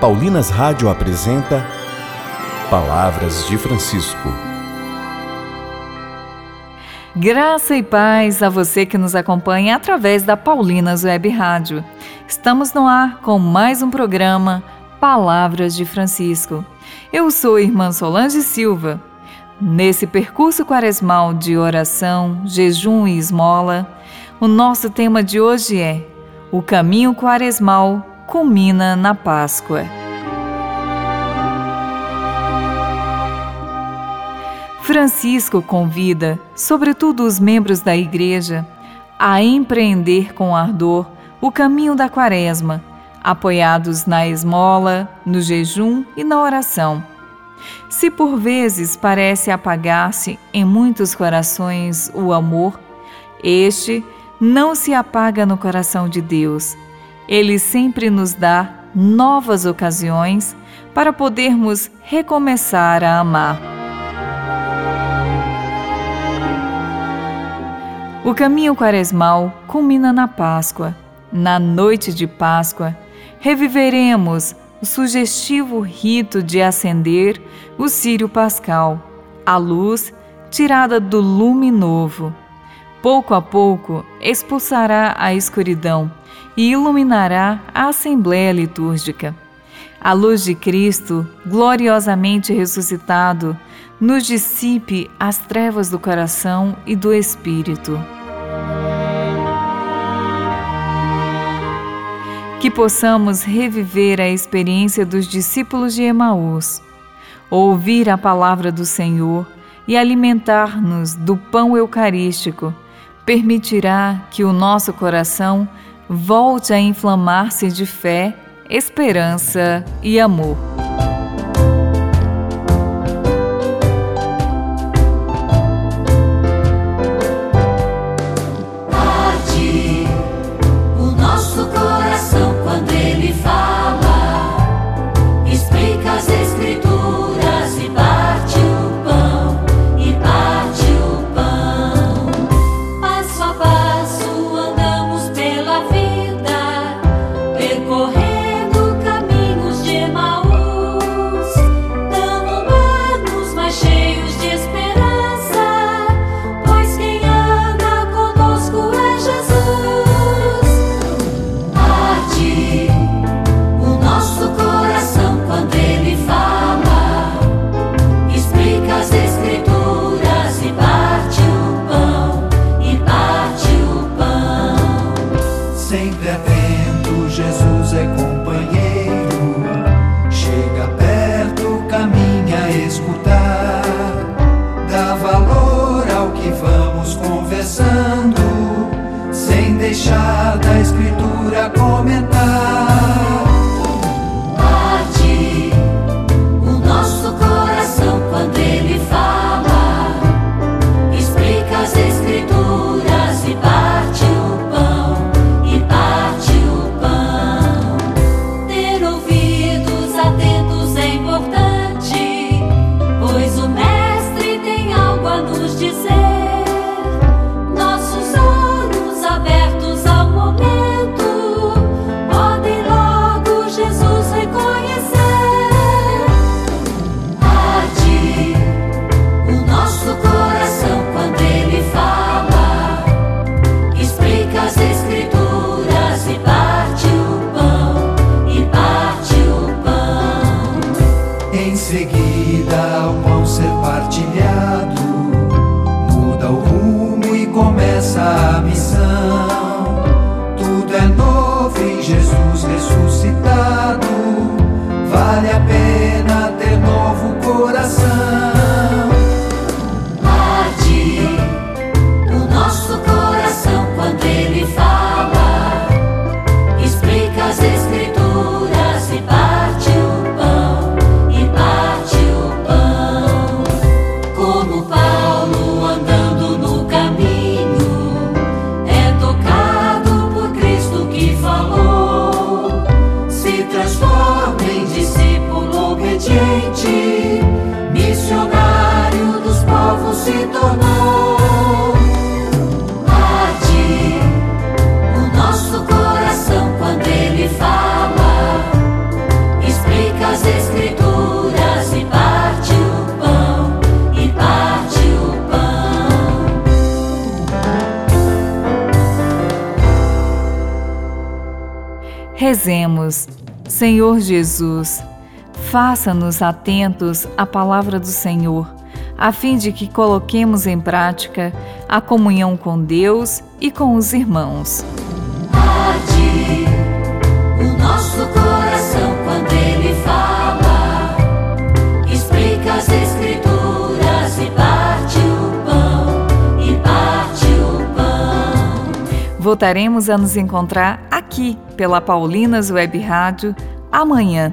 Paulinas Rádio apresenta Palavras de Francisco. Graça e paz a você que nos acompanha através da Paulinas Web Rádio. Estamos no ar com mais um programa Palavras de Francisco. Eu sou a irmã Solange Silva. Nesse percurso quaresmal de oração, jejum e esmola, o nosso tema de hoje é O caminho quaresmal culmina na Páscoa. Francisco convida, sobretudo os membros da Igreja, a empreender com ardor o caminho da Quaresma, apoiados na esmola, no jejum e na oração. Se por vezes parece apagar-se em muitos corações o amor, este não se apaga no coração de Deus ele sempre nos dá novas ocasiões para podermos recomeçar a amar. O caminho quaresmal culmina na Páscoa. Na noite de Páscoa, reviveremos o sugestivo rito de acender o círio pascal, a luz tirada do lume novo. Pouco a pouco expulsará a escuridão e iluminará a Assembleia Litúrgica. A luz de Cristo, gloriosamente ressuscitado, nos dissipe as trevas do coração e do espírito. Que possamos reviver a experiência dos discípulos de Emaús, ouvir a palavra do Senhor e alimentar-nos do pão eucarístico permitirá que o nosso coração volte a inflamar-se de fé, esperança e amor. essa missão. Oriente, missionário dos povos se tornou. Parte o nosso coração quando ele fala, explica as escrituras e parte o pão, e parte o pão. Rezemos, Senhor Jesus faça-nos atentos à palavra do Senhor, a fim de que coloquemos em prática a comunhão com Deus e com os irmãos. Arde o nosso coração quando ele fala, explica as escrituras e parte o pão, e parte o pão. Voltaremos a nos encontrar aqui pela Paulinas Web Rádio amanhã,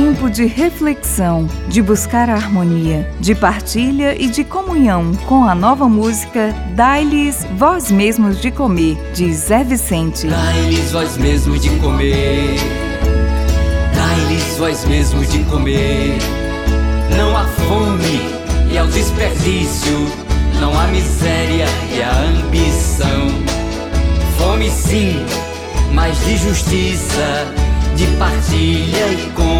Tempo de reflexão, de buscar a harmonia, de partilha e de comunhão com a nova música Dai-lhes Vós Mesmos de Comer, de Zé Vicente. Dai-lhes vós mesmo de comer. Dai-lhes vós mesmo de comer. Não há fome e ao desperdício. Não há miséria e a ambição. Fome sim, mas de justiça, de partilha e comunhão.